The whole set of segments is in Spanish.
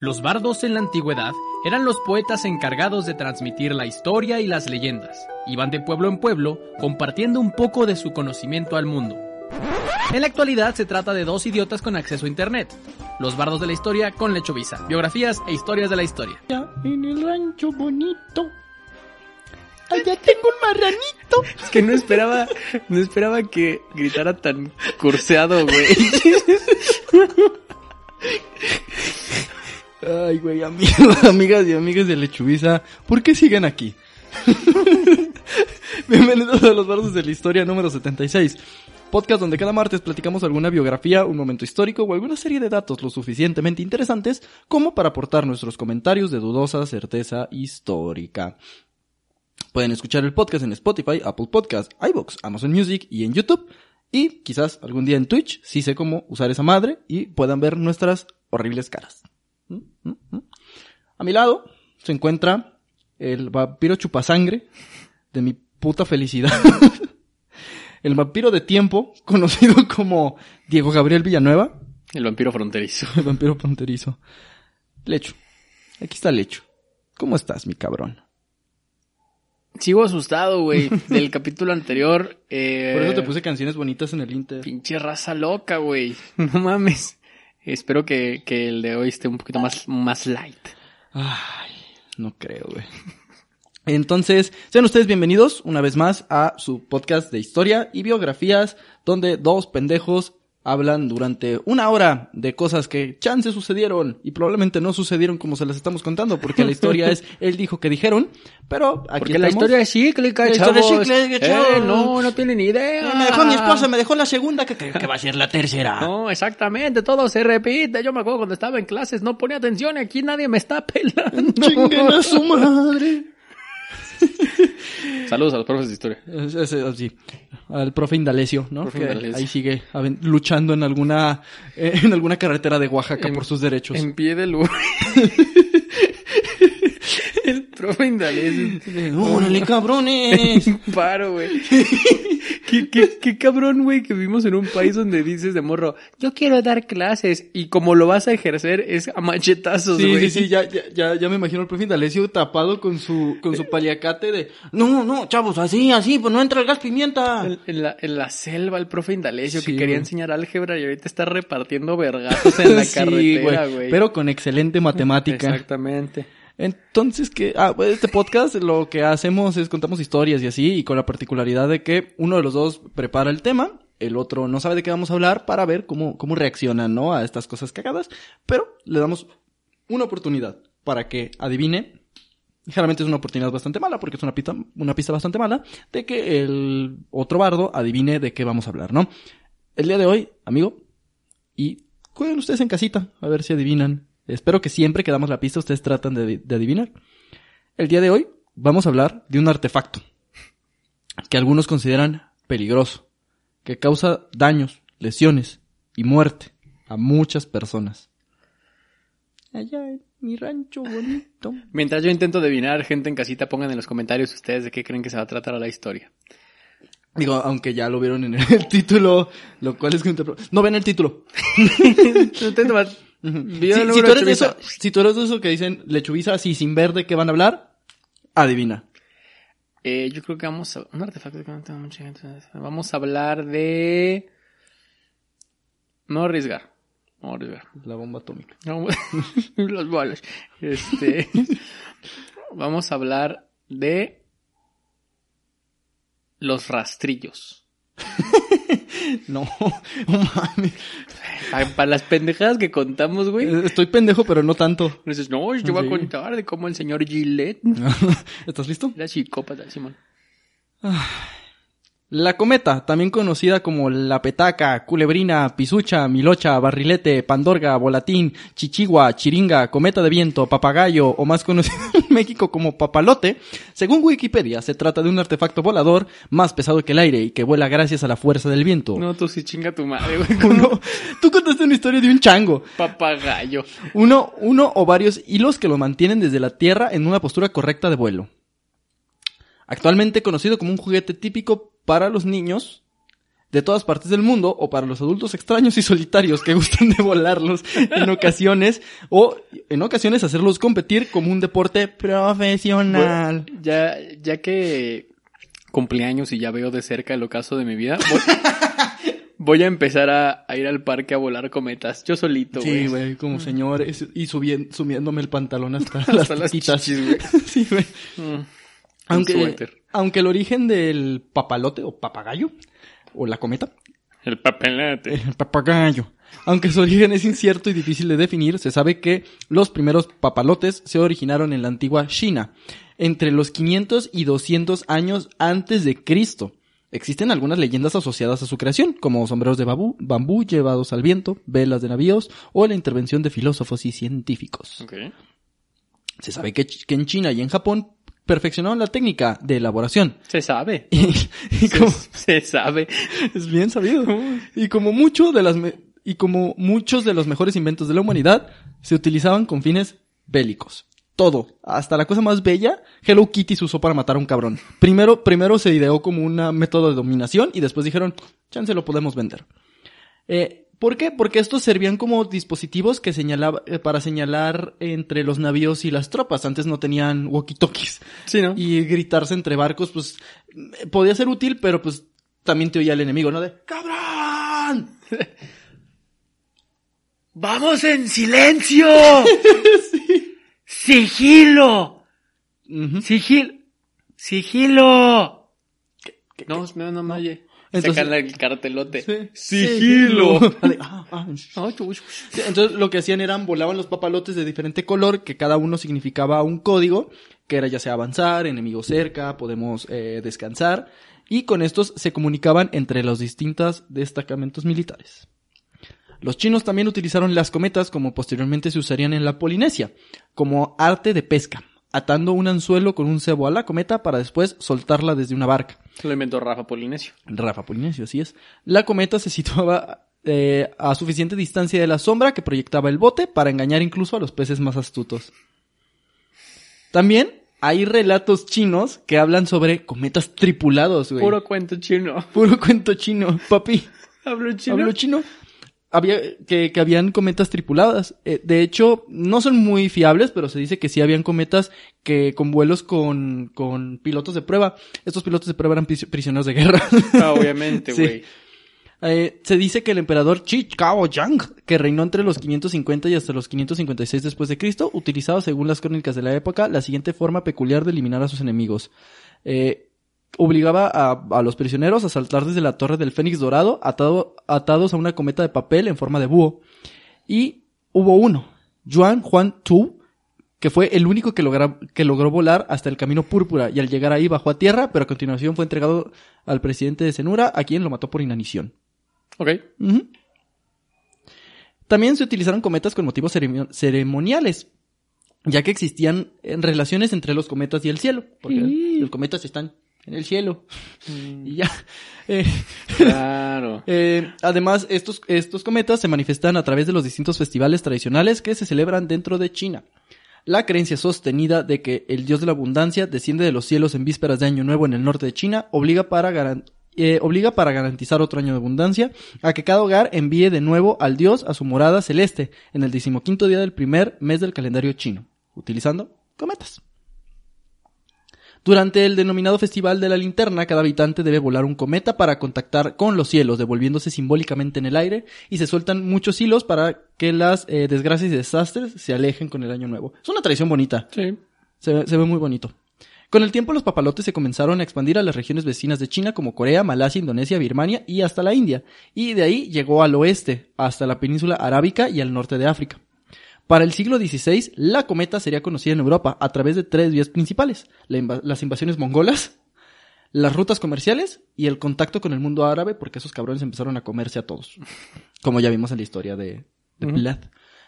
Los bardos en la antigüedad eran los poetas encargados de transmitir la historia y las leyendas. Iban de pueblo en pueblo compartiendo un poco de su conocimiento al mundo. En la actualidad se trata de dos idiotas con acceso a internet. Los bardos de la historia con Lechovisa. Biografías e historias de la historia. En el rancho bonito. Allá tengo un marranito. Es que no esperaba, no esperaba que gritara tan curseado, güey. Ay, güey, amigas y amigas de Lechubiza, ¿por qué siguen aquí? Bienvenidos a los bardos de la historia número 76. Podcast donde cada martes platicamos alguna biografía, un momento histórico o alguna serie de datos lo suficientemente interesantes como para aportar nuestros comentarios de dudosa certeza histórica. Pueden escuchar el podcast en Spotify, Apple Podcasts, iVoox, Amazon Music y en YouTube. Y quizás algún día en Twitch, si sé cómo usar esa madre y puedan ver nuestras horribles caras. A mi lado se encuentra el vampiro chupasangre de mi puta felicidad. el vampiro de tiempo, conocido como Diego Gabriel Villanueva. El vampiro fronterizo. El vampiro fronterizo. Lecho. Aquí está Lecho. ¿Cómo estás, mi cabrón? Sigo asustado, güey, del capítulo anterior. Eh, Por eso te puse canciones bonitas en el Inter. Pinche raza loca, güey. No mames. Espero que, que el de hoy esté un poquito más, más light. Ay, no creo, güey. Entonces, sean ustedes bienvenidos una vez más a su podcast de historia y biografías, donde dos pendejos hablan durante una hora de cosas que chance sucedieron y probablemente no sucedieron como se las estamos contando, porque la historia es él dijo que dijeron, pero aquí Porque la historia es cíclica, La historia es cíclica, Eh, no, no tienen ni idea. Me dejó mi esposa, me dejó la segunda, que creo que va a ser la tercera. No, exactamente, todo se repite. Yo me acuerdo cuando estaba en clases, no ponía atención y aquí nadie me está pelando. Chinguen a su madre. Saludos a los profes de historia. Así. Al profe Indalecio, ¿no? Profe Que Indalecio. ahí sigue luchando en alguna eh, en alguna carretera de Oaxaca En- por sus derechos. En pie de luz. El profe Indalecio. ¡Órale, cabrones! Paro, güey. ¿Qué, qué, qué cabrón, güey, que vivimos en un país donde dices de morro, yo quiero dar clases, y como lo vas a ejercer es a machetazos, Sí, güey. sí, sí, ya, ya, ya, ya me imagino al profe Indalecio tapado con su, con su paliacate de, no, no, chavos, así, así, pues no entra el gas pimienta. En, en la, en la selva, el profe Indalecio, Sí, que quería enseñar álgebra y ahorita está repartiendo vergazos en la Sí, carretera, güey. Pero con excelente matemática. Exactamente. Entonces, que, ah, pues, este podcast lo que hacemos es contamos historias y así, y con la particularidad de que uno de los dos prepara el tema, el otro no sabe de qué vamos a hablar para ver cómo, cómo reaccionan, ¿no? A estas cosas cagadas, pero le damos una oportunidad para que adivine. Generalmente es una oportunidad bastante mala, porque es una pista, una pista bastante mala, de que el otro bardo adivine de qué vamos a hablar, ¿no? El día de hoy, amigo, y jueguen ustedes en casita, a ver si adivinan. Espero que siempre que damos la pista ustedes tratan de, de adivinar. El día de hoy vamos a hablar de un artefacto que algunos consideran peligroso, que causa daños, lesiones y muerte a muchas personas. Allá en mi rancho bonito. Mientras yo intento adivinar, gente en casita, pongan en los comentarios ustedes de qué creen que se va a tratar la historia. Digo, aunque ya lo vieron en el, título, lo cual es que no ven el título. Video Si, tú eres de eso, si tú eres de eso que dicen lechubiza así sin ver de qué van a hablar, adivina. Eh, yo creo que vamos a... Un artefacto que no tengo mucha gente. Vamos a hablar de... No arriesgar. No arriesgar. La bomba atómica. No, los bolos. Este... vamos a hablar de... Los rastrillos. No, no mames. Para, las pendejadas que contamos, güey. Eh, Estoy pendejo, pero no tanto. Dices, no, yo voy a contar de cómo el señor Gillette ¿Estás listo? era psicópata, Simón. La cometa, también conocida como la petaca, culebrina, pisucha, milocha, barrilete, pandorga, volatín, chichigua, chiringa, cometa de viento, papagayo o más conocido en México como papalote, según Wikipedia se trata de un artefacto volador más pesado que el aire y que vuela gracias a la fuerza del viento. No, tú sí chinga tu madre, güey. Uno- tú contaste una historia de un chango. Papagayo. Uno, uno o varios hilos que lo mantienen desde la tierra en una postura correcta de vuelo. Actualmente conocido como un juguete típico para los niños de todas partes del mundo o para los adultos extraños y solitarios que gustan de volarlos en ocasiones o en ocasiones hacerlos competir como un deporte profesional. Bueno, ya, ya que cumpleaños y ya veo de cerca el ocaso de mi vida, voy, voy a empezar a, a ir al parque a volar cometas. Yo solito, güey. Sí, güey, como señores y subien- subiéndome el pantalón hasta, las Hasta las chichis, güey. sí, güey. Mm, Aunque. Aunque el origen del papalote o papagayo o la cometa, El papelete. el papagayo, aunque su origen es incierto y difícil de definir, se sabe que los primeros papalotes se originaron en la antigua China, entre los 500 y 200 años antes de Cristo. Existen algunas leyendas asociadas a su creación, como sombreros de babú- bambú llevados al viento, velas de navíos o la intervención de filósofos y científicos. Se sabe que en China y en Japón perfeccionaron la técnica de elaboración. Se sabe. Y, y como, Se sabe. es bien sabido. Y como mucho de las y como muchos de los mejores inventos de la humanidad se utilizaban con fines bélicos. Todo, hasta la cosa más bella, Hello Kitty se usó para matar a un cabrón. Primero, primero se ideó como un método de dominación y después dijeron, chance lo podemos vender. Eh, ¿Por qué? Porque estos servían como dispositivos que señalaba, eh, para señalar entre los navíos y las tropas. Antes no tenían walkie-talkies. Sí, ¿no? Y gritarse entre barcos, pues, eh, podía ser útil, pero pues también te oía el enemigo, ¿no? De, ¡Cabrón! ¡Vamos en silencio! ¡Sigilo! Ujú. ¡Sigil! ¡Sigilo! No, no, no, no, oye. Entonces- Sacan el cartelote. Sí. ¡Sigilo! Entonces lo que hacían eran volaban los papalotes de diferente color, que cada uno significaba un código, que era ya sea avanzar, enemigo cerca, podemos eh, descansar, y con estos se comunicaban entre los distintos destacamentos militares. Los chinos también utilizaron las cometas como posteriormente se usarían en la Polinesia, como arte de pesca, atando un anzuelo con un cebo a la cometa para después soltarla desde una barca. Lo inventó Rafa Polinesio. Rafa Polinesio, así es. La cometa se situaba eh, a suficiente distancia de la sombra que proyectaba el bote para engañar incluso a los peces más astutos. También hay relatos chinos que hablan sobre cometas tripulados, güey. Puro cuento chino. Puro cuento chino, papi. ¿Hablo chino? ¿Hablo chino? Había, que, que habían cometas tripuladas. Eh, de hecho, no son muy fiables, pero se dice que sí habían cometas que con vuelos con, con pilotos de prueba. Estos pilotos de prueba eran pris- prisioneros de guerra. Ah, obviamente, Sí. güey. Eh, se dice que el emperador Chi Cao Yang, que reinó entre los 550 y hasta los 556 después de Cristo, utilizaba, según las crónicas de la época, la siguiente forma peculiar de eliminar a sus enemigos. Eh, obligaba a, a los prisioneros a saltar desde la torre del Fénix Dorado, atado- atados a una cometa de papel en forma de búho. Y hubo uno, Yuan Juan Tu, que fue el único que, logra- que logró volar hasta el camino púrpura y al llegar ahí bajó a tierra, pero a continuación fue entregado al presidente de Cenura, a quien lo mató por inanición. Ok. También se utilizaron cometas con motivos ceremo- ceremoniales, ya que existían eh, relaciones entre los cometas y el cielo, porque los cometas están en el cielo. Y ya. Eh, Claro. eh, además, estos, estos cometas se manifiestan a través de los distintos festivales tradicionales que se celebran dentro de China. La creencia sostenida de que el dios de la abundancia desciende de los cielos en vísperas de Año Nuevo en el norte de China obliga para, garan- eh, obliga para garantizar otro año de abundancia a que cada hogar envíe de nuevo al dios a su morada celeste en el decimoquinto día del primer mes del calendario chino, utilizando cometas. Durante el denominado Festival de la Linterna, cada habitante debe volar un cometa para contactar con los cielos, devolviéndose simbólicamente en el aire, y se sueltan muchos hilos para que las eh, desgracias y desastres se alejen con el año nuevo. Es una tradición bonita, Sí. se, ve- se ve muy bonito. Con el tiempo los papalotes se comenzaron a expandir a las regiones vecinas de China como Corea, Malasia, Indonesia, Birmania y hasta la India, y de ahí llegó al oeste, hasta la península arábica y al norte de África. Para el siglo XVI, la cometa sería conocida en Europa a través de tres vías principales, la las invasiones mongolas, las rutas comerciales y el contacto con el mundo árabe, porque esos cabrones empezaron a comerse a todos, como ya vimos en la historia de, de.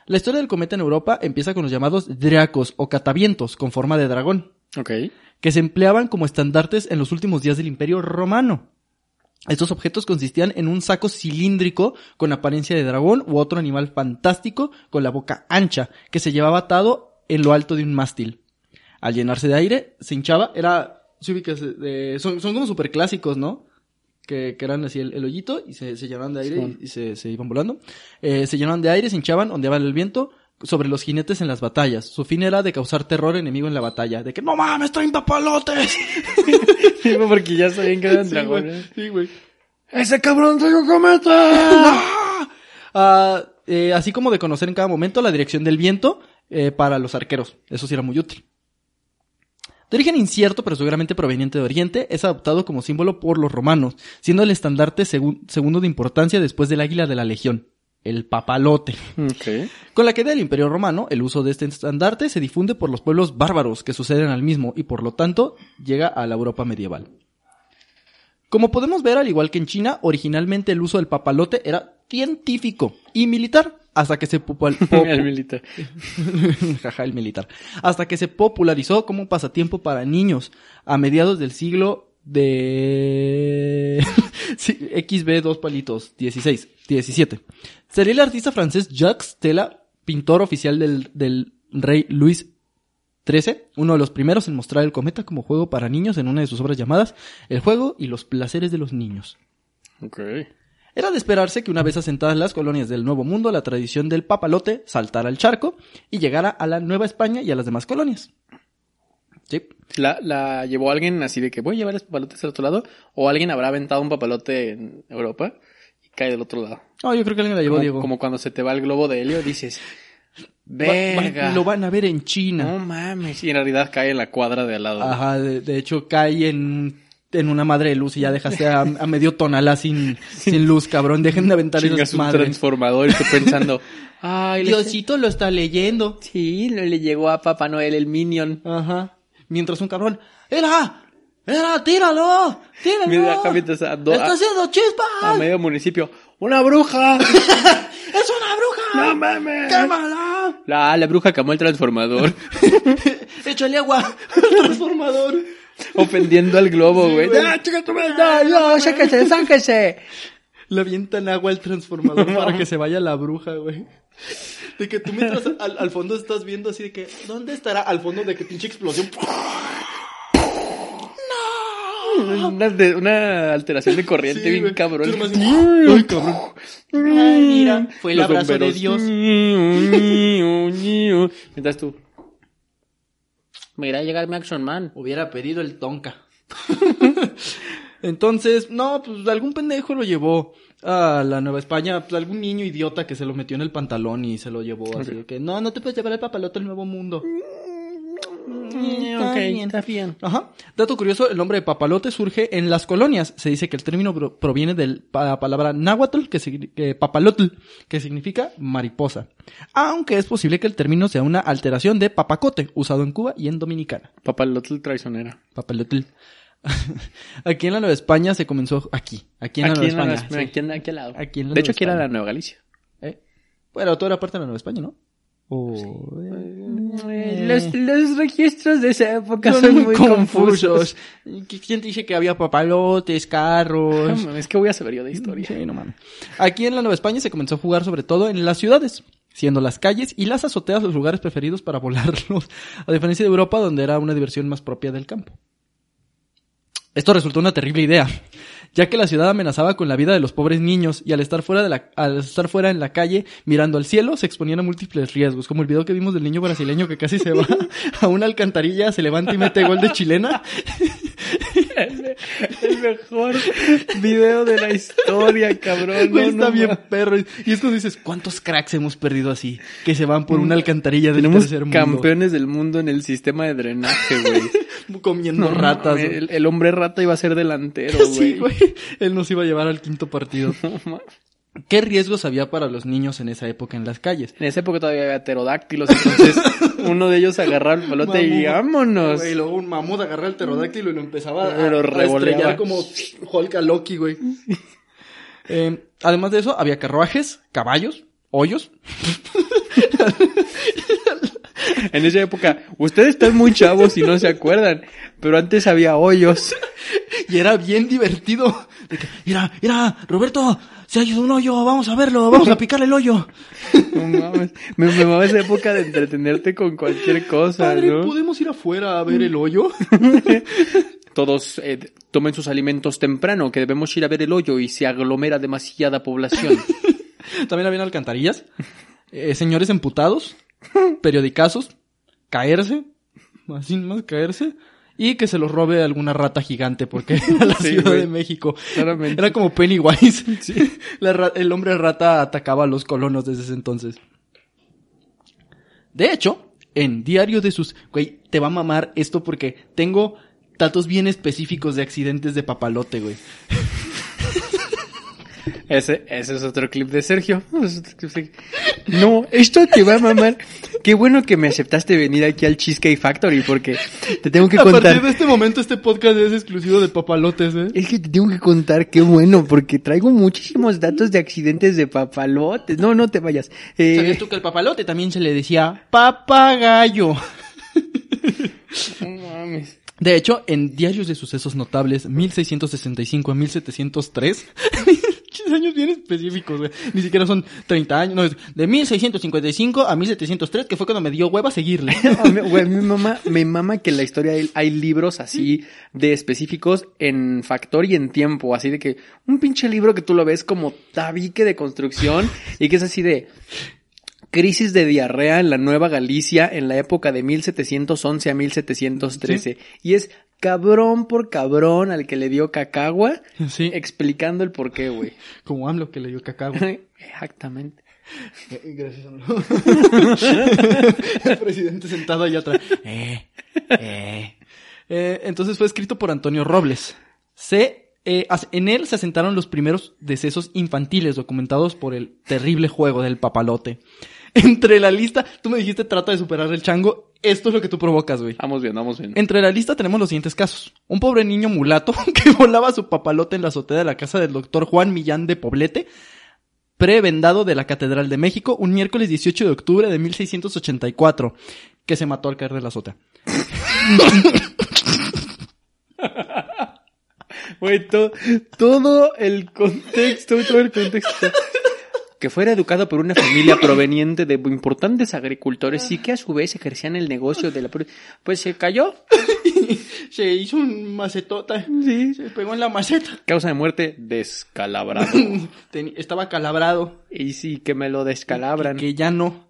La historia del cometa en Europa empieza con los llamados dracos o catavientos con forma de dragón Ok. que se empleaban como estandartes en los últimos días del Imperio Romano. Estos objetos consistían en un saco cilíndrico con apariencia de dragón u otro animal fantástico con la boca ancha que se llevaba atado en lo alto de un mástil. Al llenarse de aire, se hinchaba, era, de- son, son como super clásicos, ¿no? Que, que eran así el, el hoyito y se, se llenaban de aire y, y se, se iban volando. Eh, se llenaban de aire, se hinchaban, ondeaban el viento sobre los jinetes en las batallas. Su fin era de causar terror enemigo en la batalla. De que, no mames, traen papalotes. Sí, porque ya sabían que eran Sí, dragones. Sí, güey. ¡Ese cabrón trae un cometa! Ah, eh, así como de conocer en cada momento la dirección del viento eh, para los arqueros. Eso sí era muy útil. De origen incierto, pero seguramente proveniente de Oriente, es adoptado como símbolo por los romanos, siendo el estandarte segun- segundo de importancia después del águila de la legión, el papalote. ok. Con la caída del Imperio Romano, el uso de este estandarte se difunde por los pueblos bárbaros que suceden al mismo y por lo tanto llega a la Europa medieval. Como podemos ver, al igual que en China, originalmente el uso del papalote era científico y militar hasta que se El militar. Jaja, el militar. Hasta que se popularizó como un pasatiempo para niños a mediados del siglo de sí, XB dos palitos 16, 17. Sería el artista francés Jacques Stella, pintor oficial del, del rey Luis XIII, uno de los primeros en mostrar el cometa como juego para niños en una de sus obras llamadas El juego y los placeres de los niños. Ok. Era de esperarse que una vez asentadas las colonias del Nuevo Mundo, la tradición del papalote saltara al charco y llegara a la Nueva España y a las demás colonias. Sí. ¿La, ¿La llevó alguien así de que voy a llevar los papalotes al otro lado? ¿O alguien habrá aventado un papalote en Europa y cae del otro lado? No, yo creo que alguien la llevó, Como, Diego. como cuando se te va el globo de helio, dices, Va- va- verga. lo van a ver en No China. mames. Y en realidad cae en la cuadra de al lado. Ajá, de, de hecho cae en, en una madre de luz y ya dejaste a, a medio tonalá sin, sin luz, cabrón. Dejen de aventar esas un madres. transformador y tú pensando, ay, le- Diosito lo está leyendo. Sí, le llegó a Papá Noel el Minion. Ajá. Mientras un cabrón, ¡Era! ¡Era! ¡Tíralo! ¡Tíralo! Mira, acá mientras a, do- ¡Está a- haciendo chispas! a medio municipio. ¡Una bruja! ¡Es una bruja! ¡No mames! ¡Quémala! La, la bruja quemó el transformador. ¡Échale agua al transformador! ofendiendo al globo, güey. ¡Ah, chica tu madre! ¡No, no! ¡Sáquese, sáquese! Le avientan agua al transformador para que se vaya la bruja, güey. De que tú mientras al, al fondo estás viendo así de que, ¿dónde estará? Al fondo de que pinche explosión. Una, de- una alteración de corriente Sí, bien cabrón. Nomás- Ay, cabrón. Ay, mira, fue el Los abrazo de. Dios. Mientras tú. Me irá a llegar mi Action Man. Hubiera pedido el tonka. Entonces, no, pues algún pendejo lo llevó a la Nueva España, pues algún niño idiota que se lo metió en el pantalón y se lo llevó así de que, no, no te puedes llevar el papalote al Nuevo Mundo. ok, está bien. Ajá. Dato curioso, el nombre de papalote surge en las colonias. Se dice que el término pro- proviene de la palabra náhuatl, que, que papalotl, que significa mariposa. Aunque es posible que el término sea una alteración de papacote, usado en Cuba y en Dominicana. Papalotl traicionera. Papalotl. aquí en la Nueva España se comenzó, aquí, aquí en la aquí, Nueva en la- España. sí. aquí, en- aquí al lado. Aquí en la de hecho, Nueva aquí era la Nueva Galicia. ¿Eh? Bueno, todo era parte de la Nueva España, ¿no? O... Los, los registros de esa época son muy confusos. ¿Quién te dice que había papalotes, carros? Es que voy a saber yo de historia. Sí, no. Aquí en la Nueva España se comenzó a jugar sobre todo en las ciudades, siendo las calles y las azoteas los lugares preferidos para volarlos, a diferencia de Europa donde era una diversión más propia del campo. Esto resultó una terrible idea, ya que la ciudad amenazaba con la vida de los pobres niños y al estar fuera de la, al estar fuera en la calle mirando al cielo se exponían a múltiples riesgos, como el video que vimos del niño brasileño que casi se va a una alcantarilla, se levanta y mete gol de chilena El mejor video de la historia, cabrón. Güey, No, está no bien perro. Y es cuando dices, ¿cuántos cracks hemos perdido así? Que se van por una alcantarilla del Tenemos tercer mundo. campeones del mundo en el sistema de drenaje, güey. Comiendo No ratas. El, el hombre rata iba a ser delantero, güey. Sí, güey. Él nos iba a llevar al quinto partido. ¿Qué riesgos había para los niños en esa época en las calles? En esa época todavía había pterodáctilos, entonces uno de ellos agarraba el pelote y vámonos. Güey, luego un mamut agarra el pterodáctilo y lo empezaba a, Pero a estrellar como Hulk a Loki, güey. Eh, además de eso, había carruajes, caballos, hoyos. En esa época, ustedes están muy chavos y no se acuerdan, pero antes había hoyos. Y era bien divertido. De que, mira, mira, Roberto, se ha ido un hoyo, vamos a verlo, vamos a picarle el hoyo. No mames. Me, me mamaba esa época de entretenerte con cualquier cosa, Padre, ¿no? ¿podemos ir afuera a ver el hoyo? Todos eh, tomen sus alimentos temprano, que debemos ir a ver el hoyo y se aglomera demasiada población. También habían alcantarillas, eh, señores emputados, periodicazos, caerse, así más caerse, y que se los robe alguna rata gigante, porque era la Sí, Ciudad de México. Claramente. Era como Pennywise. La ra- el hombre rata atacaba a los colonos desde ese entonces. De hecho, en Diario de sus... Güey, te va a mamar esto porque tengo datos bien específicos de accidentes de papalote, güey. Ese, ese es otro clip de Sergio. No, esto te va a mamar. Qué bueno que me aceptaste venir aquí al Cheesecake Factory porque te tengo que A partir contar. de este momento este podcast es exclusivo de papalotes, ¿eh? Es que te tengo que contar qué bueno porque traigo muchísimos datos de accidentes de papalotes. No, no te vayas. Eh, ¿Sabías tú que el papalote también se le decía papagayo? no mames. De hecho, en Diarios de Sucesos Notables, 1665 a 1703, muchos años bien específicos, güey. Ni siquiera son 30 años, no, es de 1655 a 1703, que fue cuando me dio hueva seguirle. No, güey, mi mamá, me mama que en la historia hay, hay libros así de específicos en factor y en tiempo, así de que un pinche libro que tú lo ves como tabique de construcción y que es así de crisis de diarrea en la Nueva Galicia en la época de 1711 a 1713 y es cabrón por cabrón al que le dio cacagua Sí, explicando el por qué, güey. como AMLO que le dio cacao. Exactamente. Gracias, AMLO. El presidente sentado allá atrás. Eh, eh. Eh, entonces fue escrito por Antonio Robles. Se, eh, en él se asentaron los primeros decesos infantiles documentados por el terrible juego del papalote. Entre la lista, tú me dijiste trata de superar el chango. Esto es lo que tú provocas, güey. Vamos bien, vamos bien. Entre la lista tenemos los siguientes casos. Un pobre niño mulato que volaba su papalote en la azotea de la casa del doctor Juan Millán de Poblete, prebendado de la Catedral de México, un miércoles 18 de octubre de 1684, que se mató al caer de la azotea. Güey, to- todo el contexto, todo el contexto. Que fuera educado por una familia proveniente de importantes agricultores y que a su vez ejercían el negocio de la... Pues se cayó. Se hizo un macetota. Sí. Se pegó en la maceta. Causa de muerte, descalabrado. Estaba calabrado. y sí, que me lo descalabran. Que ya no.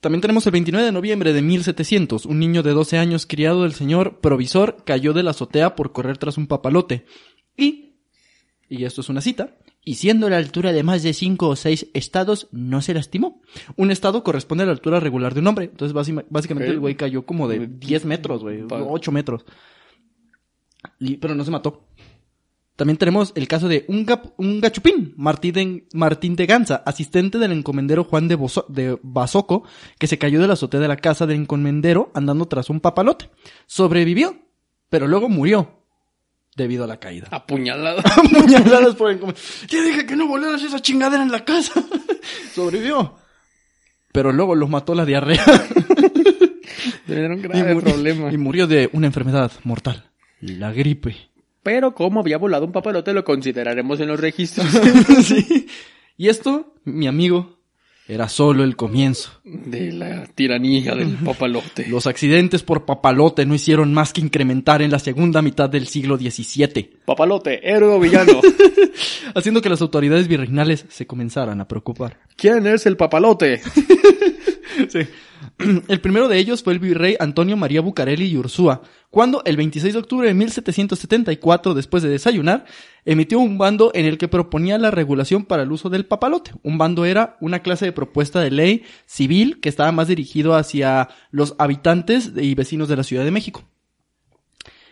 También tenemos el 29 de noviembre de 1700. Un niño de 12 años criado del señor provisor cayó de la azotea por correr tras un papalote. Y, y esto es una cita, y siendo la altura de más de 5 o 6 estados, no se lastimó. Un estado corresponde a la altura regular de un hombre. Entonces, básica- básicamente, el güey cayó como de 10 metros, güey. Pa- 8 metros. Y- pero no se mató. También tenemos el caso de un, gap- un gachupín, Martín de, Martín de Ganza, asistente del encomendero Juan de, Bozo- de Basoco, que se cayó de la azotea de la casa del encomendero andando tras un papalote. Sobrevivió, pero luego murió debido a la caída. Apuñalado. Apuñaladas por el. Ya dije que no volaras esa chingadera en la casa. Sobrevivió. Pero luego lo mató la diarrea. Y, grave murió, problema. y murió de una enfermedad mortal. La gripe. Pero como había volado un papalote, lo consideraremos en los registros. Sí. Y esto, mi amigo, era solo el comienzo. De la tiranía del papalote. Los accidentes por papalote no hicieron más que incrementar en la segunda mitad del siglo XVII, Papalote, héroe o villano. haciendo que las autoridades virreinales se comenzaran a preocupar. ¿Quién es el papalote? El primero de ellos fue el virrey Antonio María Bucareli y Ursúa, cuando el 26 de octubre de 1774, después de desayunar, emitió un bando en el que proponía la regulación para el uso del papalote. Un bando era una clase de propuesta de ley civil que estaba más dirigido hacia los habitantes y vecinos de la Ciudad de México.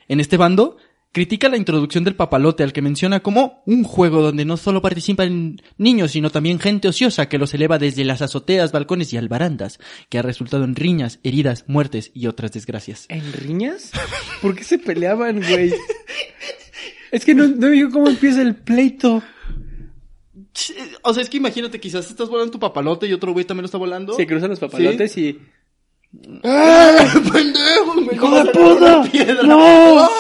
En este bando critica la introducción del papalote al que menciona como un juego donde no solo participan niños, sino también gente ociosa que los eleva desde las azoteas, balcones y albarandas, que ha resultado en riñas, heridas, muertes y otras desgracias. ¿En riñas? ¿Por qué se peleaban, güey? Es que no, no digo cómo empieza el pleito. O sea, es que imagínate, quizás estás volando tu papalote y otro güey también lo está volando. Se cruzan los papalotes y... ¡Ah! ¡Pendejo! ¡Me ¡Hijo de puta! piedra! ¡No!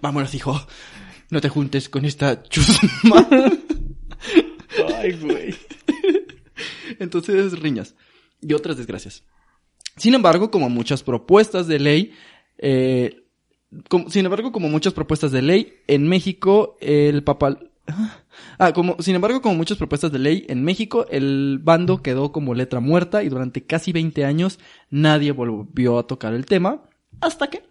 Vámonos, hijo. No te juntes con esta chusma. Ay, güey. Entonces, riñas. Y otras desgracias. Sin embargo, como muchas propuestas de ley, eh, como- sin embargo, como muchas propuestas de ley, en México, el papal... Ah, como, sin embargo, como muchas propuestas de ley, en México, el bando quedó como letra muerta y durante casi 20 años nadie volvió a tocar el tema, hasta que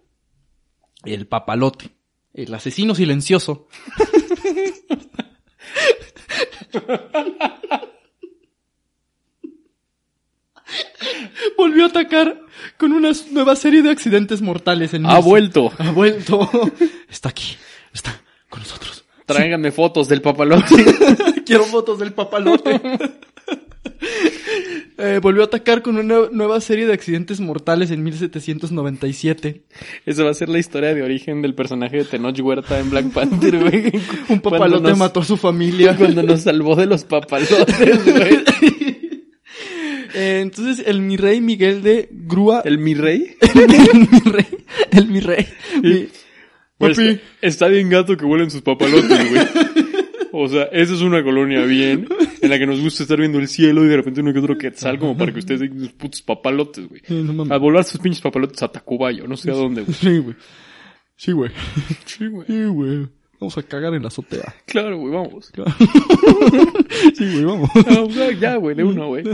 el papalote, el asesino silencioso, volvió a atacar con una nueva serie de accidentes mortales en Ha México. vuelto. Ha vuelto. Está aquí. Está con nosotros. Tráiganme fotos del papalote. Quiero fotos del papalote. Eh, volvió a atacar con una nueva serie de accidentes mortales en 1797. Esa va a ser la historia de origen del personaje de Tenoch Huerta en Black Panther, güey. Un papalote nos- mató a su familia. Cuando nos salvó de los papalotes, güey. Eh, entonces, el mi rey Miguel de Grúa. ¿El mi rey? el mi rey. El mi rey. Mi- Pues está, está bien gato que huelen sus papalotes, güey. O sea, esa es una colonia bien, en la que nos gusta estar viendo el cielo y de repente uno que otro quetzal como para que ustedes den sus putos papalotes, güey. No. A volar sus pinches papalotes a Tacubayo, no sé a dónde, güey. Sí, güey. Sí, güey. Sí, güey. Sí, güey. Vamos a cagar en la azotea. Claro, güey, vamos. Sí, güey, vamos. Ah, ya, güey, de una, güey.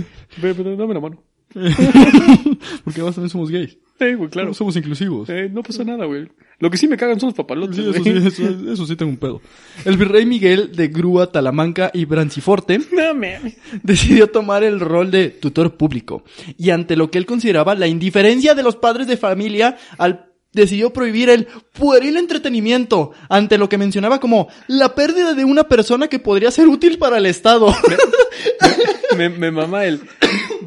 Dame la mano. Porque además también somos gays. Sí, güey, claro. Somos inclusivos. Eh, no pasa nada, güey. Lo que sí me cagan son los papalotes, Sí, eso sí, eso, eso sí tengo un pedo. El virrey Miguel de Grúa, Talamanca y Branciforte No, mames. decidió tomar el rol de tutor público y ante lo que él consideraba la indiferencia de los padres de familia al decidió prohibir el pueril entretenimiento ante lo que mencionaba como la pérdida de una persona que podría ser útil para el Estado. Me, me mama el...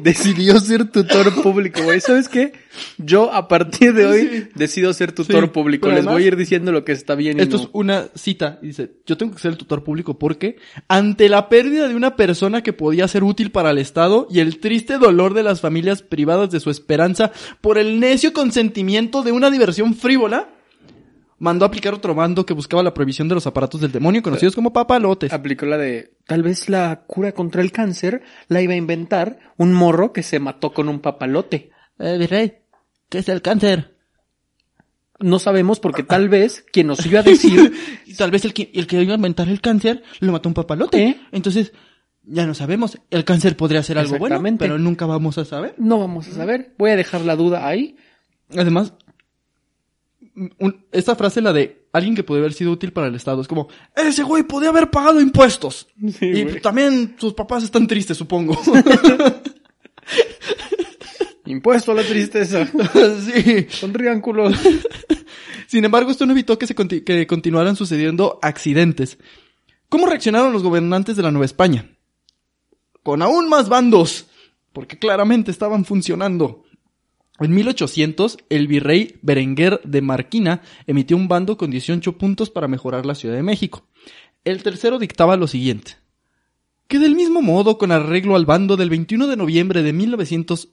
Decidió ser tutor público, güey. ¿Sabes qué? Yo, a partir de hoy, decido ser tutor Sí, público. Les voy a ir diciendo lo que está bien y Esto no. es una cita. y Dice, yo tengo que ser el tutor público porque ante la pérdida de una persona que podía ser útil para el Estado y el triste dolor de las familias privadas de su esperanza por el necio consentimiento de una diversión frívola, mandó a aplicar otro bando que buscaba la prohibición de los aparatos del demonio conocidos como papalotes. Aplicó la de... Tal vez la cura contra el cáncer la iba a inventar un morro que se mató con un papalote. Eh, virrey, ¿qué es el cáncer? No sabemos porque tal vez quien nos iba a decir... Y Tal vez el que, el que iba a inventar el cáncer lo mató un papalote. ¿Eh? Entonces, ya no sabemos. El cáncer podría ser algo bueno, pero nunca vamos a saber. No vamos a saber. Voy a dejar la duda ahí. Además, un- esta frase, la de alguien que puede haber sido útil para el Estado, es como, ese güey podía haber pagado impuestos. Sí, y güey. también sus papás están tristes, supongo. Impuesto a la tristeza. sí. Sonrían culos. Sin embargo, esto no evitó que se conti- que continuaran sucediendo accidentes. ¿Cómo reaccionaron los gobernantes de la Nueva España? Con aún más bandos, porque claramente estaban funcionando. En 1800, el virrey Berenguer de Marquina emitió un bando con 18 puntos para mejorar la Ciudad de México. El tercero dictaba lo siguiente. Que del mismo modo, con arreglo al bando del 21 de noviembre de 1900...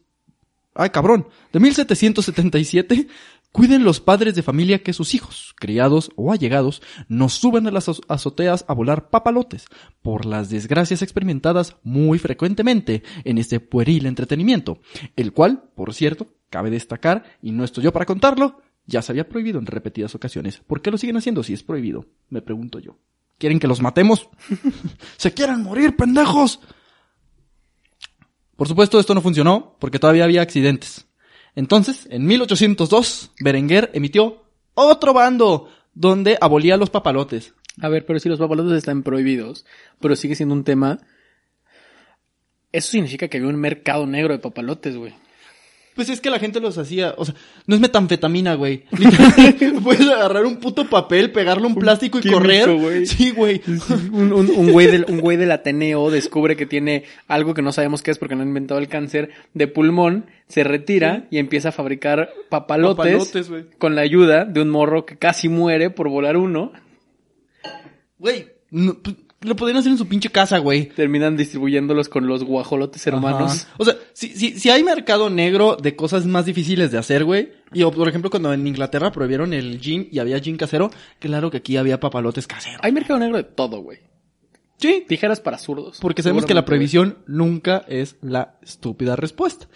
¡Ay, cabrón! De 1777, cuiden los padres de familia que sus hijos, criados o allegados, no suban a las azo- azoteas a volar papalotes, por las desgracias experimentadas muy frecuentemente en este pueril entretenimiento, el cual, por cierto, cabe destacar, y no estoy yo para contarlo, ya se había prohibido en repetidas ocasiones. ¿Por qué lo siguen haciendo si es prohibido? Me pregunto yo. ¿Quieren que los matemos? ¡Se quieran morir, pendejos! Por supuesto, esto no funcionó porque todavía había accidentes. Entonces, en 1802, Berenguer emitió otro bando donde abolía los papalotes. A ver, pero si los papalotes están prohibidos, pero sigue siendo un tema. Eso significa que había un mercado negro de papalotes, güey. Pues es que la gente los hacía, o sea, no es metanfetamina, güey. Puedes agarrar un puto papel, pegarlo en plástico y químico, correr. güey. Sí, güey. Un, un- un güey del, un güey del Ateneo descubre que tiene algo que no sabemos qué es porque no ha inventado el cáncer de pulmón, se retira y empieza a fabricar papalotes, Papalotes, con la ayuda de un morro que casi muere por volar uno. Güey, no, pues, lo podrían hacer en su pinche casa, güey. Terminan distribuyéndolos con los guajolotes hermanos. Ajá. O sea, si, si, si hay mercado negro de cosas más difíciles de hacer, güey. Y por ejemplo, cuando en Inglaterra prohibieron el gin y había gin casero, claro que aquí había papalotes caseros. Hay mercado negro de todo, güey. Sí. Tijeras para zurdos. Porque sabemos que la prohibición nunca es la estúpida respuesta.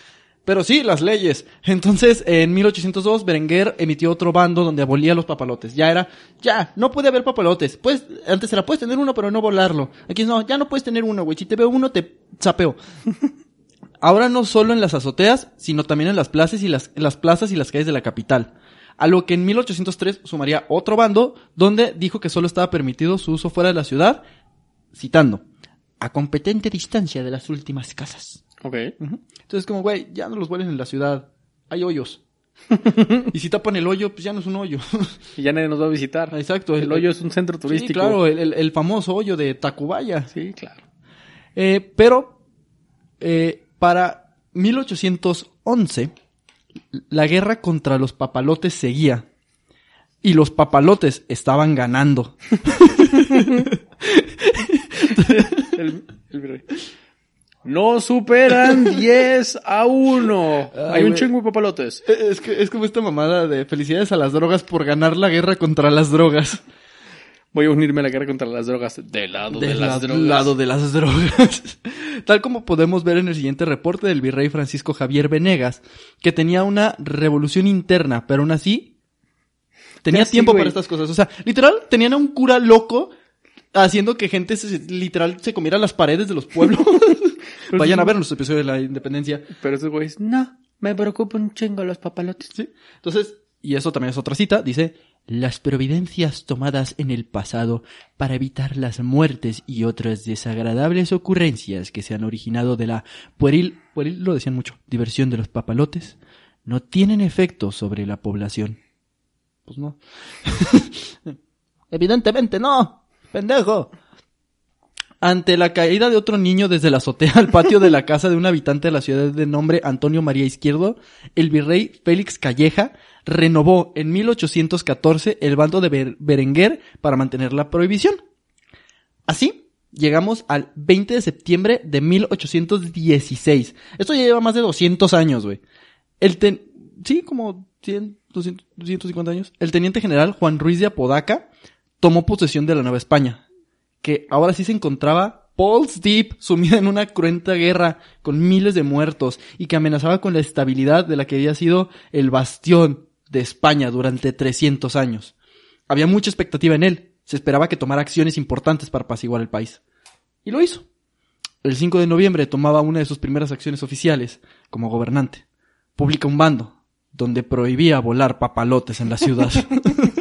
Pero sí, las leyes. Entonces, en 1802, Berenguer emitió otro bando donde abolía los papalotes. Ya era, ya, no puede haber papalotes. Pues, antes era, puedes tener uno, pero no volarlo. Aquí no, ya no puedes tener uno, güey. Si te veo uno, te zapeo. Ahora no solo en las azoteas, sino también en las plazas y las, en las plazas y las calles de la capital. A lo que en 1803 sumaría otro bando, donde dijo que solo estaba permitido su uso fuera de la ciudad, citando, a competente distancia de las últimas casas. Ok. Entonces, como, güey, ya no los vuelen en la ciudad. Hay hoyos. y si tapan el hoyo, pues ya no es un hoyo. Y ya nadie nos va a visitar. Exacto. El, hoyo es un centro turístico. Sí, claro, el, el- el famoso hoyo de Tacubaya. Sí, claro. Eh, pero, eh, para 1811, la guerra contra los papalotes seguía. Y los papalotes estaban ganando. El, el virrey. No superan 10 a 1. Hay un chingo de papalotes. Eh, Es que es como esta mamada de felicidades a las drogas por ganar la guerra contra las drogas. Voy a unirme a la guerra contra las drogas. Del lado de Del las la- drogas. lado de las drogas. Tal como podemos ver en el siguiente reporte del virrey Francisco Javier Venegas, que tenía una revolución interna, pero aún así tenía Sí, tiempo para estas cosas. O sea, literal, tenían a un cura loco haciendo que gente se- literal se comiera las paredes de los pueblos. Vayan a ver nuestro episodio de la independencia. Pero esos güeyes, no, me preocupa un chingo los papalotes. ¿sí? Entonces, y eso también es otra cita, dice, las providencias tomadas en el pasado para evitar las muertes y otras desagradables ocurrencias que se han originado de la pueril, pueril lo decían mucho, diversión de los papalotes, no tienen efecto sobre la población. Pues no. Evidentemente no, pendejo. Ante la caída de otro niño desde la azotea al patio de la casa de un habitante de la ciudad de nombre Antonio María Izquierdo, el virrey Félix Calleja renovó en 1814 el bando de Ber- Berenguer para mantener la prohibición. Así, llegamos al 20 de septiembre de 1816. Esto ya lleva más de 200 años, güey. El ten... Sí, como 100, 200, 250 años. El teniente general Juan Ruiz de Apodaca tomó posesión de la Nueva España, que ahora sí se encontraba Paul's Deep, sumida en una cruenta guerra con miles de muertos y que amenazaba con la estabilidad de la que había sido el bastión de España durante 300 años. Había mucha expectativa en él. Se esperaba que tomara acciones importantes para apaciguar el país. Y lo hizo. El 5 de noviembre tomaba una de sus primeras acciones oficiales como gobernante. Publica un bando donde prohibía volar papalotes en la ciudad.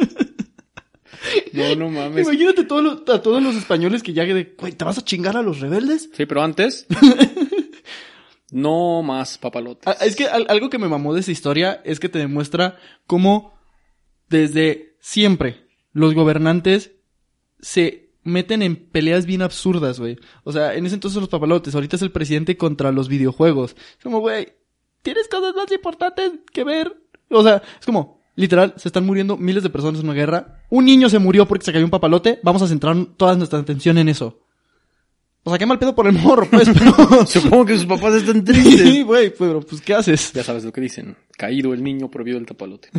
No, no mames. Imagínate a todos los españoles que ya de, güey, ¿te vas a chingar a los rebeldes? Sí, pero antes. no más papalotes. Ah, Es que al- algo que me mamó de esa historia es que te demuestra cómo desde siempre los gobernantes se meten en peleas bien absurdas, güey. O sea, en ese entonces los papalotes, ahorita es el presidente contra los videojuegos. Es como, güey, tienes cosas más importantes que ver. O sea, es como, literal, se están muriendo miles de personas en una guerra. Un niño se murió porque se cayó un papalote. Vamos a centrar toda nuestra atención en eso. O sea, qué mal pedo por el morro, pues, pero... Supongo que sus papás están Sí, tristes. güey, pero pues, ¿qué haces? ya sabes lo que dicen. Caído el niño, prohibido el tapalote.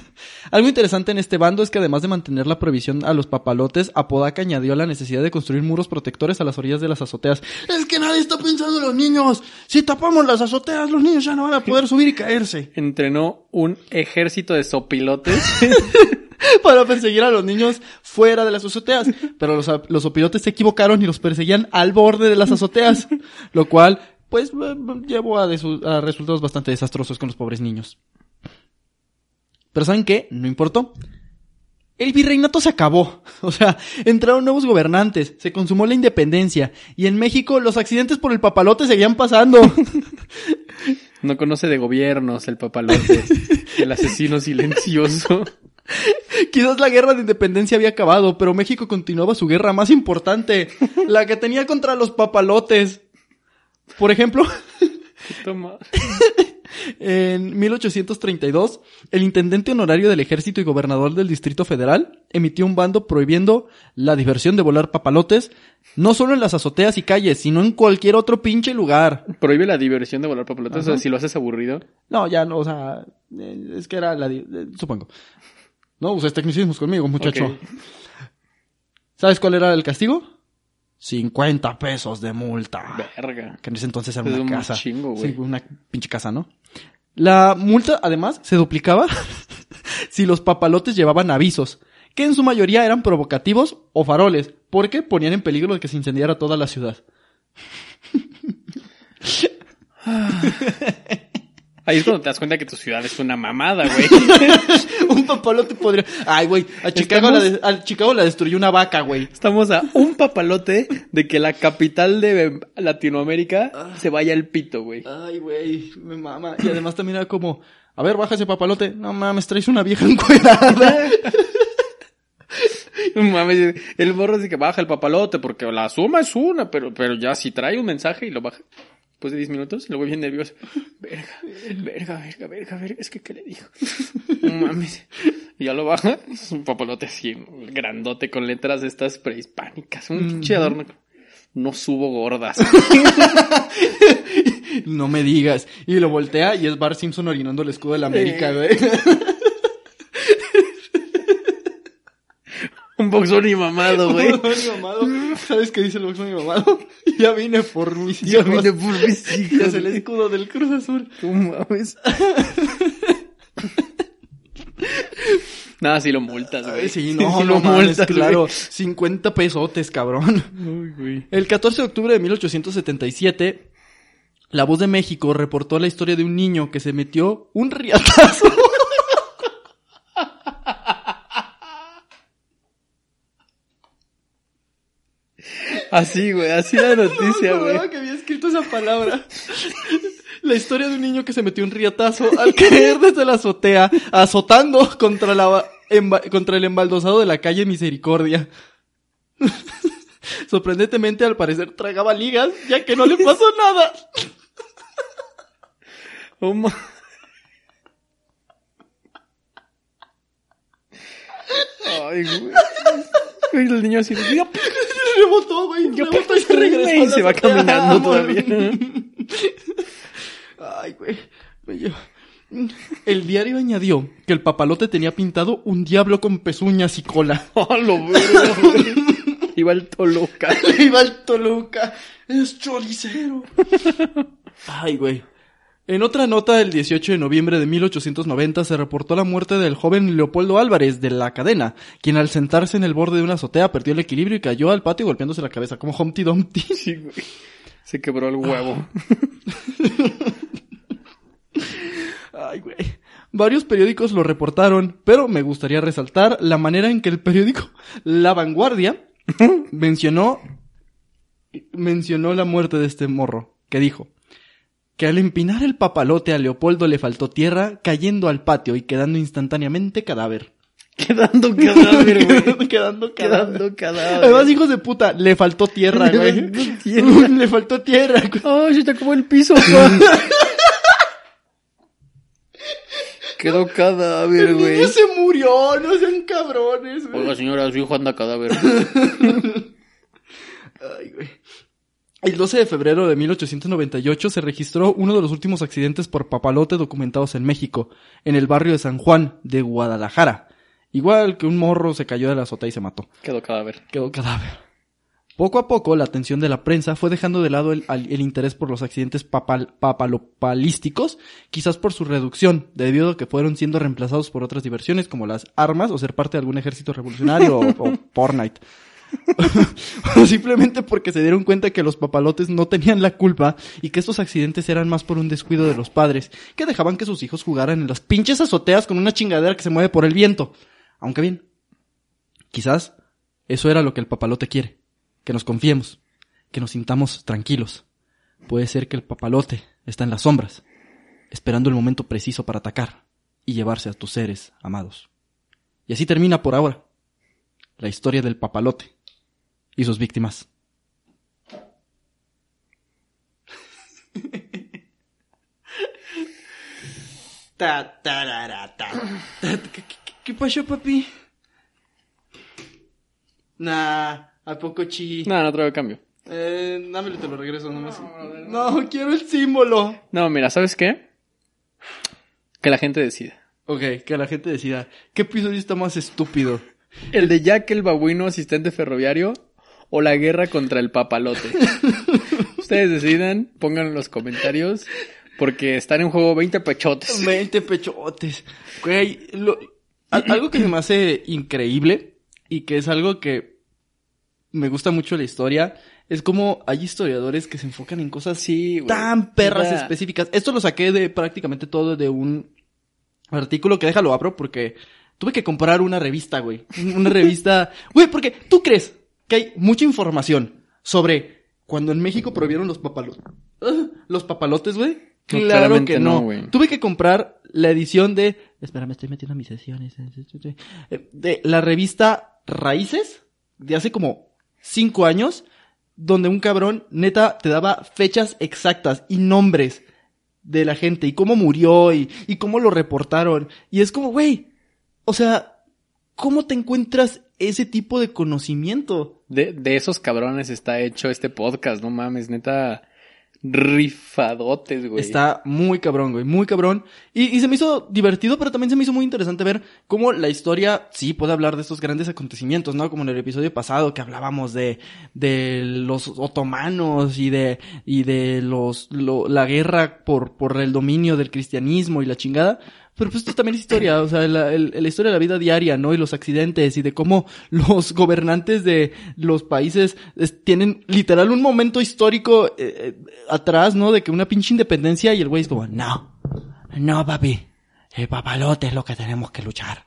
Algo interesante en este bando es que además de mantener la prohibición a los papalotes, Apodaca añadió la necesidad de construir muros protectores a las orillas de las azoteas. Es que nadie está pensando en los niños. Si tapamos las azoteas, los niños ya no van a poder subir y caerse. Entrenó un ejército de sopilotes. Para perseguir a los niños fuera de las azoteas. Pero los, los opilotes se equivocaron y los perseguían al borde de las azoteas. Lo cual pues eh, llevó a, a resultados bastante desastrosos con los pobres niños. Pero ¿saben qué? No importó. El virreinato se acabó. O sea, entraron nuevos gobernantes, se consumó la independencia y en México los accidentes por el papalote seguían pasando. No conoce de gobiernos el papalote, el asesino silencioso. Quizás la guerra de independencia había acabado, pero México continuaba su guerra más importante, la que tenía contra los papalotes. Por ejemplo, Toma. en 1832, el intendente honorario del ejército y gobernador del Distrito Federal emitió un bando prohibiendo la diversión de volar papalotes, no solo en las azoteas y calles, sino en cualquier otro pinche lugar. Prohíbe la diversión de volar papalotes, o sea, si lo haces aburrido. No, ya no, o sea, eh, es que era la... eh, supongo. No uses tecnicismos conmigo, muchacho. ¿Sabes cuál era el castigo? 50 pesos de multa. Verga. Que en ese entonces era Es una un casa. chingo, güey. Sí, una pinche casa, ¿no? La multa, además, se duplicaba si los papalotes llevaban avisos, que en su mayoría eran provocativos o faroles, porque ponían en peligro de que se incendiara toda la ciudad. Ahí es cuando te das cuenta que tu ciudad es una mamada, güey. Un papalote podría... Ay, güey, a Chicago, la Estamos- de- a Chicago la destruyó una vaca, güey. Estamos a un papalote de que la capital de Latinoamérica se vaya al pito, güey. Ay, güey, me mama. Y además también era como, a ver, baja ese papalote. No mames, traes una vieja encuerada. Mames, el morro dice que baja el papalote porque la suma es una, pero, pero ya si trae un mensaje y lo baja después de 10 minutos, luego bien nervioso. Verga, verga, verga, verga, verga, es que ¿qué le dijo? No mames. Y ya lo baja, es un papalote así, grandote con letras de estas prehispánicas, un pinche adorno. No subo gordas. no me digas. Y lo voltea y es Bart Simpson orinando el escudo de la América, güey. un boxón y mamado, güey. Mi mamado. ¿Sabes qué dice el boxeo mi mamado? Ya vine por mis Ya hijos. vine por mis Y hijos. es el escudo del Cruz Azul. No mames. Nada, si lo multas, güey. Sí, no, Sí no lo mames, multas, claro. güey. 50 pesotes, cabrón. Uy, güey. El 14 de octubre de 1877, La Voz de México reportó la historia de un niño que se metió un riatazo. Así, güey, así la noticia, No, güey. que había escrito esa palabra. La historia de un niño que se metió un riatazo al caer desde la azotea, azotando contra, la, contra el embaldosado de la calle Misericordia. Sorprendentemente, al parecer, tragaba ligas, ya que no le pasó nada. Oh, ma- Ay, güey. El niño así, "Ya, Rebotó, güey. ya, Rebotó y se regresó. y se va caminando todavía. Ay, güey. El diario añadió que el papalote tenía pintado un diablo con pezuñas y cola. Oh, lo veo. Iba al Toluca. Iba al Toluca. Es choricero. Ay, güey. En otra nota del 18 de noviembre de 1890 se reportó la muerte del joven Leopoldo Álvarez de la cadena, quien al sentarse en el borde de una azotea perdió el equilibrio y cayó al patio golpeándose la cabeza como Humpty Dumpty. Sí, güey. Se quebró el huevo. Ay, güey. Varios periódicos lo reportaron, pero me gustaría resaltar la manera en que el periódico La Vanguardia mencionó mencionó la muerte de este morro, que dijo que al empinar el papalote a Leopoldo le faltó tierra, cayendo al patio y quedando instantáneamente cadáver. Quedando cadáver, güey. quedando cadáver. Quedando cadáver. Además, hijos de puta, le faltó tierra, güey. le faltó tierra. güey. Ay, se te acabó el piso. Quedó cadáver, El güey. niño se murió, no sean cabrones, güey. Oiga, señora, su hijo anda cadáver. Ay, güey. El 12 de febrero de 1898 se registró uno de los últimos accidentes por papalote documentados en México, en el barrio de San Juan, de Guadalajara. Igual que un morro se cayó de la azotea y se mató. Quedó cadáver. Quedó cadáver. Poco a poco, la atención de la prensa fue dejando de lado el, interés por los accidentes papal- papalopalísticos, quizás por su reducción, debido a que fueron siendo reemplazados por otras diversiones como las armas o ser parte de algún ejército revolucionario o, o Fortnite. o simplemente porque se dieron cuenta que los papalotes no tenían la culpa y que estos accidentes eran más por un descuido de los padres, que dejaban que sus hijos jugaran en las pinches azoteas con una chingadera que se mueve por el viento. Aunque bien, quizás eso era lo que el papalote quiere, que nos confiemos, que nos sintamos tranquilos. Puede ser que el papalote está en las sombras, esperando el momento preciso para atacar y llevarse a tus seres amados. Y así termina por ahora la historia del papalote y sus víctimas. Ta, tarara, ta. Ta, ¿Qué, qué- qué pasó, papi? Nah, ¿a poco chi? No, no traigo cambio. Eh, dámelo y te lo regreso nomás. No, quiero el símbolo. No, mira, ¿sabes qué? Que la gente decida. Ok, que la gente decida, ¿qué episodio está más estúpido? ¿El de Jack el babuino asistente ferroviario o la guerra contra el papalote? Ustedes decidan, pónganlo en los comentarios, porque están en juego 20 pechotes. 20 pechotes. Güey, lo- al- algo que se me hace increíble y que es algo que me gusta mucho la historia es como hay historiadores que se enfocan en cosas Sí, güey. tan perras específicas. Esto lo saqué de prácticamente todo de un artículo que déjalo abro porque tuve que comprar una revista, güey. Una revista, güey, porque tú crees que hay mucha información sobre cuando en México prohibieron los papalotes. Los papalotes, güey. No, Claro que no. Tuve que comprar la edición de. Espera, me estoy metiendo a mis sesiones. Eh, De la revista Raíces, de hace como cinco años, donde un cabrón neta te daba fechas exactas y nombres de la gente y cómo murió y, y cómo lo reportaron. Y es como, güey, o sea, ¿cómo te encuentras ese tipo de conocimiento? De, de esos cabrones está hecho este podcast, no mames, neta. Rifadotes, güey. Está muy cabrón, güey, muy cabrón. Y, y se me hizo divertido, pero también se me hizo muy interesante ver cómo la historia sí puede hablar de estos grandes acontecimientos, ¿no? Como en el episodio pasado que hablábamos de, de los otomanos y de, y de los, lo- la guerra por, por el dominio del cristianismo y la chingada. Pero pues esto también es historia, o sea, la, el- la historia de la vida diaria, ¿no? Y los accidentes y de cómo los gobernantes de los países es- tienen literal un momento histórico eh, eh, atrás, ¿no? De que una pinche independencia y el güey es como, no, no, papi, el papalote es lo que tenemos que luchar.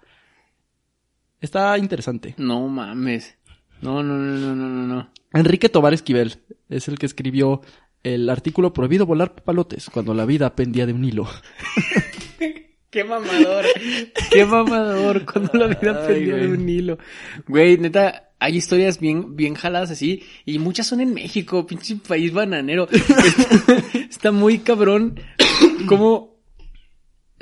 Está interesante. No mames. No, no, no, no, no, no, no. Enrique Tobar Esquivel es el que escribió el artículo Prohibido volar papalotes cuando la vida pendía de un hilo. Qué mamador. Qué mamador. Cuando la vida pendía de un hilo. Güey, neta, hay historias bien, bien jaladas así. Y muchas son en México, pinche país bananero. Está, está muy cabrón. Como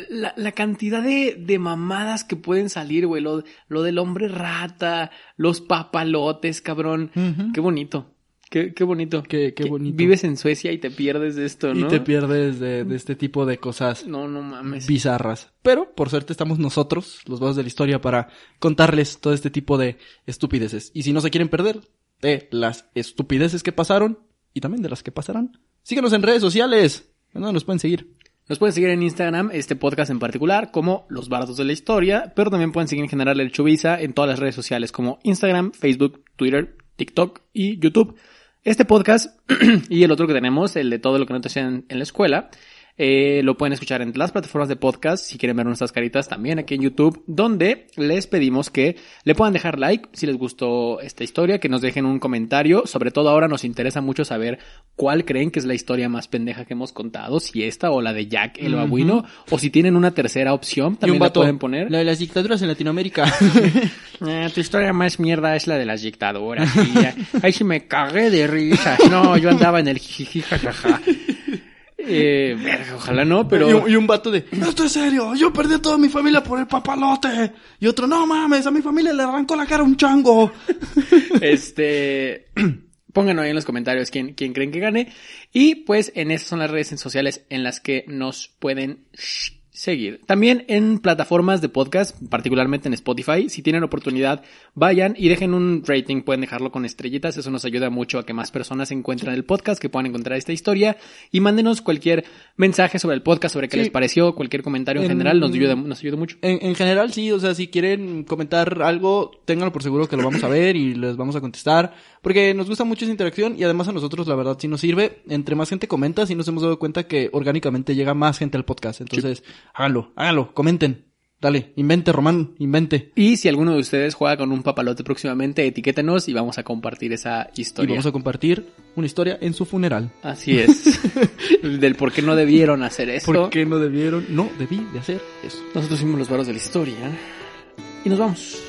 la, la cantidad de, de mamadas que pueden salir, güey. Lo, lo del hombre rata, los papalotes, cabrón. Qué bonito. Qué, qué bonito. Qué- qué bonito. Vives en Suecia y te pierdes de esto, Y ¿no? te pierdes de, de este tipo de cosas No, no mames. bizarras. Pero, por suerte, estamos nosotros, los vagos de la historia, para contarles todo este tipo de estupideces. Y si no se quieren perder de las estupideces que pasaron y también de las que pasarán, síganos en redes sociales. ¿Dónde nos pueden seguir? Nos pueden seguir en Instagram, este podcast en particular, como Los Bardos de la Historia, pero también pueden seguir en general el Chubiza en todas las redes sociales como Instagram, Facebook, Twitter, TikTok y YouTube. Este podcast y el otro que tenemos, el de todo lo que no te hacían en la escuela, eh, lo pueden escuchar en las plataformas de podcast, si quieren ver nuestras caritas también aquí en YouTube, donde les pedimos que le puedan dejar like si les gustó esta historia, que nos dejen un comentario, sobre todo ahora nos interesa mucho saber cuál creen que es la historia más pendeja que hemos contado, si esta o la de Jack el babuino, o si tienen una tercera opción, también la pueden poner. La de las dictaduras en Latinoamérica. Eh, tu historia más mierda es la de las dictaduras. y. Ahí sí me cagué de risas. No, yo andaba en el jiji, jajaja. Eh, ojalá no, pero... Y, un- y un vato de, esto es serio, yo perdí a toda mi familia por el papalote. Y otro, no mames, a mi familia le arrancó la cara un chango. Este, pónganlo ahí en los comentarios quién, quién creen que gane. Y pues en esas son las redes sociales en las que nos pueden seguir. También en plataformas de podcast, particularmente en Spotify, si tienen oportunidad, vayan y dejen un rating, pueden dejarlo con estrellitas, eso nos ayuda mucho a que más personas encuentren el podcast, que puedan encontrar esta historia y mándenos cualquier mensaje sobre el podcast, sobre qué Sí. les pareció, cualquier comentario en, En- general, nos ayuda, nos ayuda mucho. En, en general, sí, o sea, si quieren comentar algo, ténganlo por seguro que lo vamos a ver y les vamos a contestar. Porque nos gusta mucho esa interacción y además a nosotros, la verdad, sí nos sirve. Entre más gente comenta, sí nos hemos dado cuenta que orgánicamente llega más gente al podcast. Entonces, háganlo, háganlo, comenten. Dale, invente, Román, invente. Y si alguno de ustedes juega con un papalote próximamente, etiquétenos y vamos a compartir esa Y historia. vamos a compartir una historia en su funeral. Así es. Del por qué no debieron hacer eso. ¿Por qué no debieron? No, debí de hacer eso. Nosotros fuimos los varos de la historia. Y nos vamos.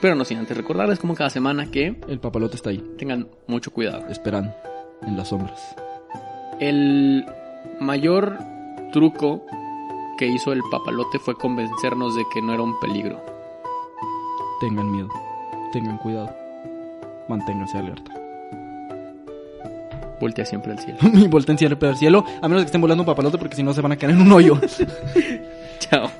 Pero no sin antes recordarles como cada semana que El papalote está ahí, tengan mucho cuidado. esperando, en las sombras. El mayor truco que hizo el papalote fue convencernos de que no era un peligro. Tengan miedo, tengan cuidado, manténganse alerta. Voltea siempre al cielo. y volteen siempre al cielo, a menos que estén volando un papalote porque si no se van a caer en un hoyo. Chao.